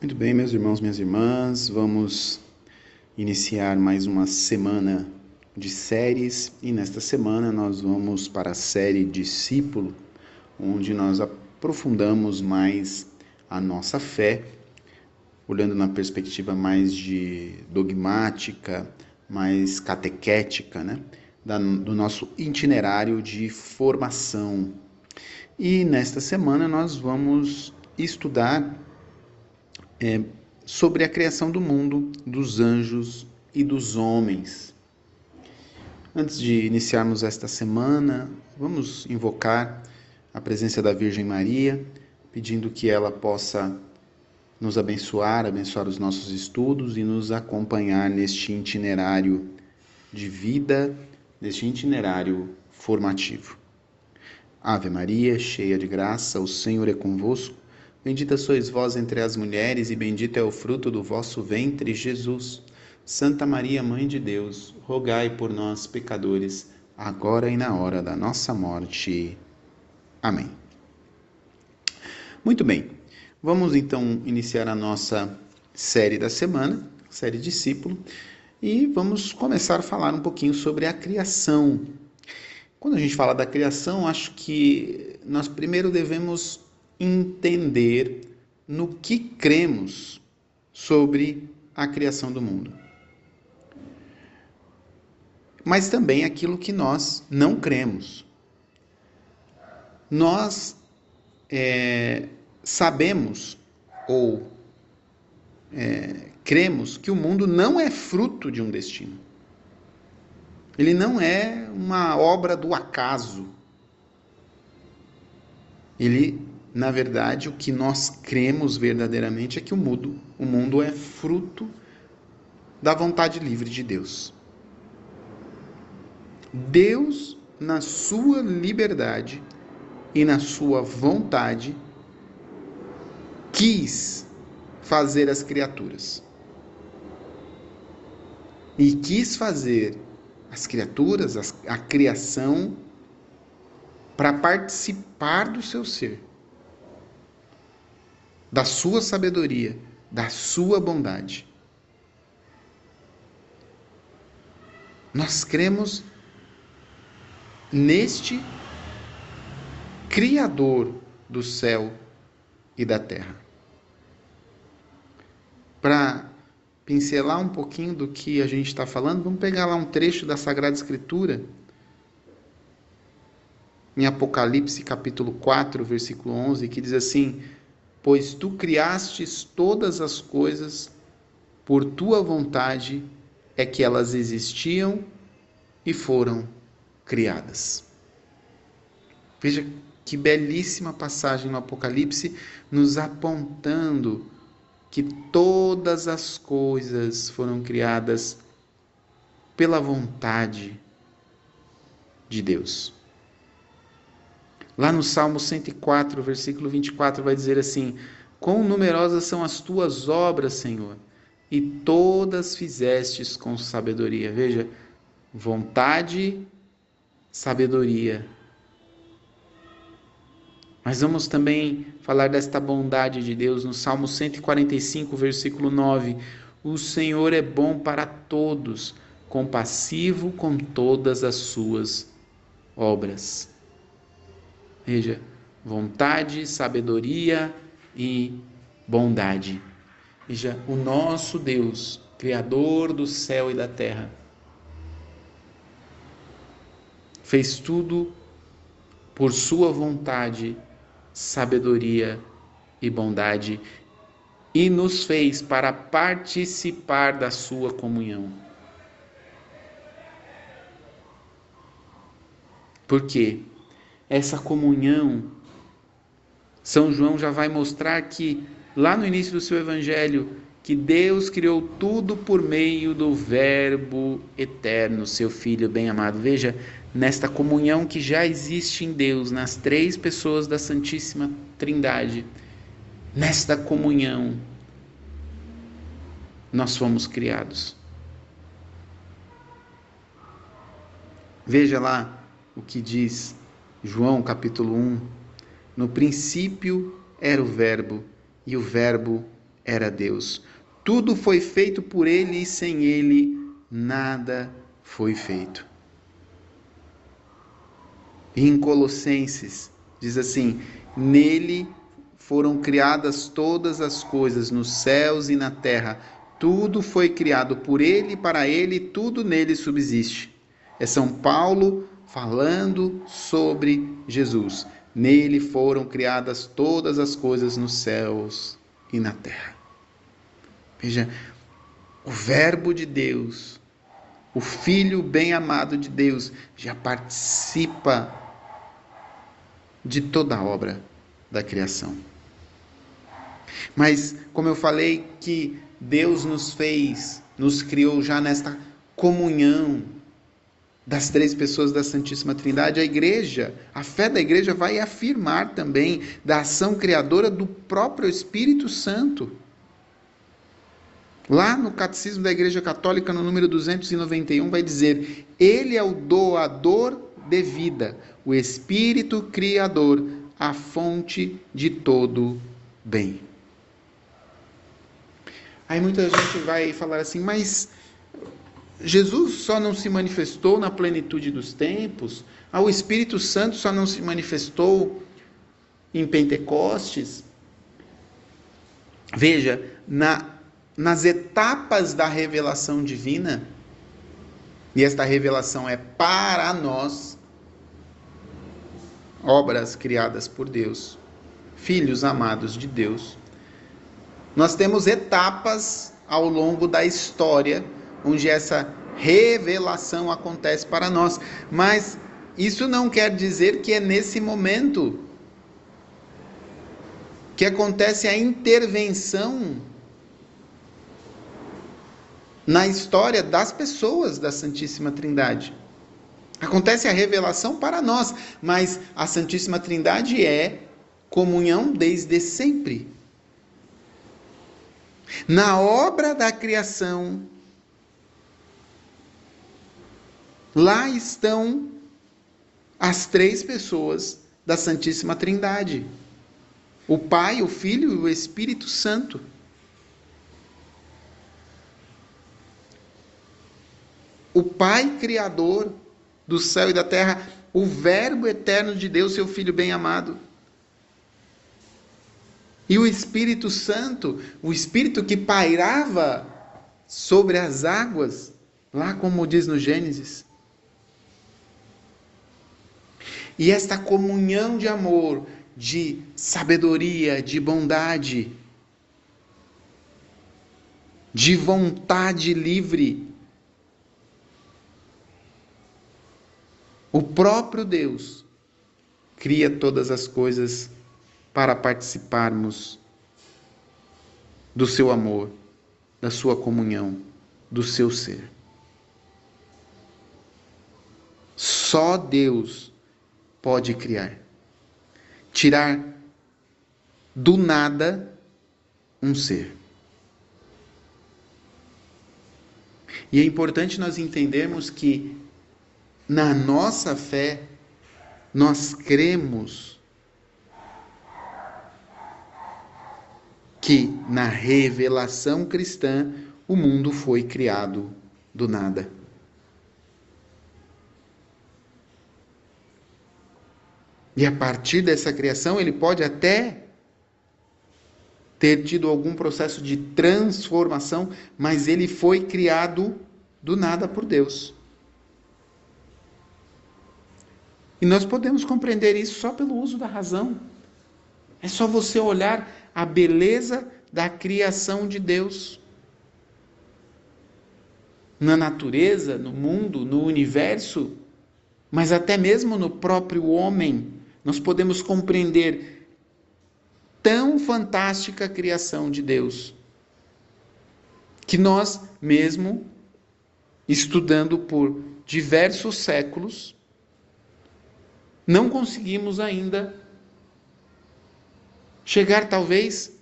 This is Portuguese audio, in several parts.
Muito bem, meus irmãos, minhas irmãs, vamos iniciar mais uma semana de séries e nesta semana nós vamos para a série Discípulo, onde nós aprofundamos mais a nossa fé, olhando na perspectiva mais de dogmática, mais catequética, né? do nosso itinerário de formação. E nesta semana nós vamos estudar é, sobre a criação do mundo, dos anjos e dos homens. Antes de iniciarmos esta semana, vamos invocar a presença da Virgem Maria, pedindo que ela possa nos abençoar, abençoar os nossos estudos e nos acompanhar neste itinerário de vida, neste itinerário formativo. Ave Maria, cheia de graça, o Senhor é convosco. Bendita sois vós entre as mulheres, e bendito é o fruto do vosso ventre, Jesus. Santa Maria, Mãe de Deus, rogai por nós, pecadores, agora e na hora da nossa morte. Amém. Muito bem, vamos então iniciar a nossa série da semana, série Discípulo, e vamos começar a falar um pouquinho sobre a criação. Quando a gente fala da criação, acho que nós primeiro devemos entender no que cremos sobre a criação do mundo. Mas também aquilo que nós não cremos. Nós é, sabemos ou é, cremos que o mundo não é fruto de um destino. Ele não é uma obra do acaso. Ele na verdade, o que nós cremos verdadeiramente é que o mundo, o mundo é fruto da vontade livre de Deus. Deus, na sua liberdade e na sua vontade, quis fazer as criaturas. E quis fazer as criaturas, a criação, para participar do seu ser da sua sabedoria, da sua bondade. Nós cremos neste Criador do céu e da terra. Para pincelar um pouquinho do que a gente está falando, vamos pegar lá um trecho da Sagrada Escritura, em Apocalipse capítulo 4, versículo 11, que diz assim: pois tu criastes todas as coisas, por tua vontade é que elas existiam e foram criadas. Veja que belíssima passagem no Apocalipse, nos apontando que todas as coisas foram criadas pela vontade de Deus. Lá no Salmo 104, versículo 24, vai dizer assim: Quão numerosas são as tuas obras, Senhor, e todas fizestes com sabedoria. Veja, vontade, sabedoria. Mas vamos também falar desta bondade de Deus no Salmo 145, versículo 9. O Senhor é bom para todos, compassivo com todas as suas obras. Veja, vontade, sabedoria e bondade. Veja, o nosso Deus, Criador do céu e da terra, fez tudo por Sua vontade, sabedoria e bondade e nos fez para participar da Sua comunhão. Por quê? Essa comunhão. São João já vai mostrar que, lá no início do seu evangelho, que Deus criou tudo por meio do Verbo eterno, seu Filho bem-amado. Veja, nesta comunhão que já existe em Deus, nas três pessoas da Santíssima Trindade, nesta comunhão, nós fomos criados. Veja lá o que diz João capítulo 1. No princípio era o Verbo, e o Verbo era Deus. Tudo foi feito por ele e sem ele nada foi feito. E em Colossenses diz assim: Nele foram criadas todas as coisas nos céus e na terra. Tudo foi criado por ele e para ele, tudo nele subsiste. É São Paulo falando sobre Jesus. Nele foram criadas todas as coisas nos céus e na terra. Veja, o Verbo de Deus, o Filho bem-amado de Deus, já participa de toda a obra da criação. Mas, como eu falei, que Deus nos fez, nos criou já nesta comunhão das três pessoas da Santíssima Trindade, a igreja, a fé da igreja vai afirmar também da ação criadora do próprio Espírito Santo. Lá no Catecismo da Igreja Católica, no número 291, vai dizer: Ele é o doador de vida, o Espírito Criador, a fonte de todo bem. Aí muita gente vai falar assim, mas Jesus só não se manifestou na plenitude dos tempos, ah, o Espírito Santo só não se manifestou em Pentecostes. Veja, na, nas etapas da revelação divina, e esta revelação é para nós, obras criadas por Deus, filhos amados de Deus, nós temos etapas ao longo da história onde essa revelação acontece para nós, mas isso não quer dizer que é nesse momento que acontece a intervenção na história das pessoas da Santíssima Trindade. Acontece a revelação para nós, mas a Santíssima Trindade é comunhão desde sempre. Na obra da criação, lá estão as três pessoas da Santíssima Trindade: o Pai, o Filho e o Espírito Santo. O Pai Criador do céu e da terra, o Verbo eterno de Deus, seu Filho bem-amado. E o Espírito Santo, o Espírito que pairava sobre as águas, lá como diz no Gênesis. E esta comunhão de amor, de sabedoria, de bondade, de vontade livre. O próprio Deus cria todas as coisas para participarmos do seu amor, da sua comunhão, do seu ser. Só Deus pode criar. Tirar do nada um ser. E é importante nós entendermos que na nossa fé nós cremos que na revelação cristã o mundo foi criado do nada. E a partir dessa criação, ele pode até ter tido algum processo de transformação, mas ele foi criado do nada por Deus. E nós podemos compreender isso só pelo uso da razão. É só você olhar a beleza da criação de Deus. Na natureza, no mundo, no universo, mas até mesmo no próprio homem, nós podemos compreender tão fantástica a criação de Deus, que nós, mesmo estudando por diversos séculos, não conseguimos ainda chegar talvez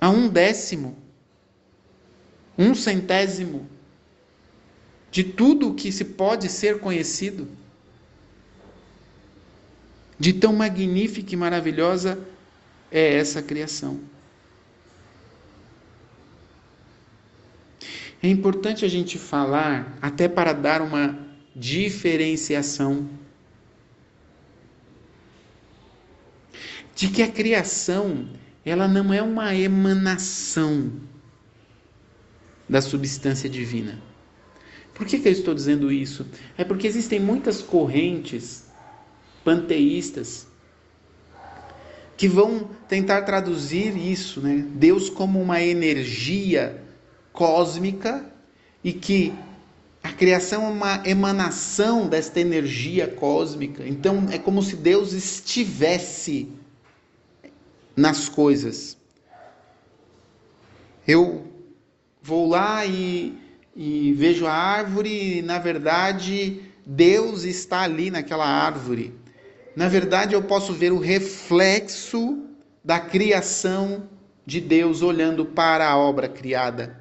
a um décimo, um centésimo de tudo o que se pode ser conhecido, de tão magnífica e maravilhosa é essa criação. É importante a gente falar, até para dar uma diferenciação, de que a criação ela não é uma emanação da substância divina. Por que, que eu estou dizendo isso? É porque existem muitas correntes panteístas que vão tentar traduzir isso, né? Deus como uma energia cósmica e que a criação é uma emanação desta energia cósmica. Então é como se Deus estivesse nas coisas. Eu vou lá e, e vejo a árvore, e, na verdade, Deus está ali naquela árvore. Na verdade, eu posso ver o reflexo da criação de Deus olhando para a obra criada.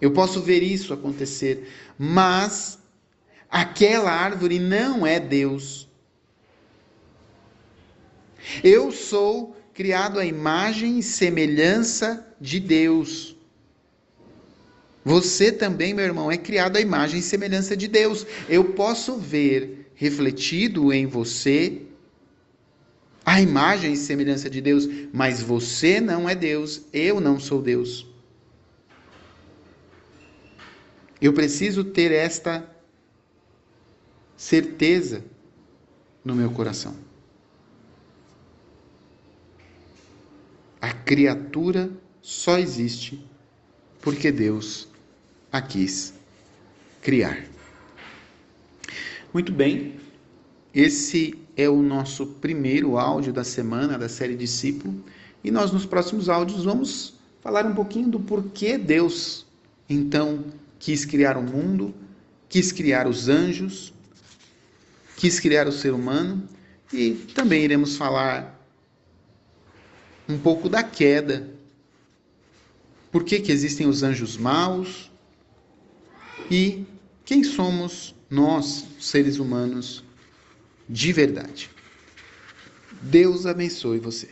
Eu posso ver isso acontecer, mas aquela árvore não é Deus. Eu sou criado à imagem e semelhança de Deus. Você também, meu irmão, é criado à imagem e semelhança de Deus. Eu posso ver refletido em você a imagem e semelhança de Deus, mas você não é Deus, eu não sou Deus. Eu preciso ter esta certeza no meu coração. A criatura só existe porque Deus a quis criar. Muito bem, esse é o nosso primeiro áudio da semana da série Discípulo e nós nos próximos áudios vamos falar um pouquinho do porquê Deus então quis criar o mundo, quis criar os anjos, quis criar o ser humano e também iremos falar um pouco da queda. Por que, que existem os anjos maus? E quem somos nós, seres humanos, de verdade? Deus abençoe você.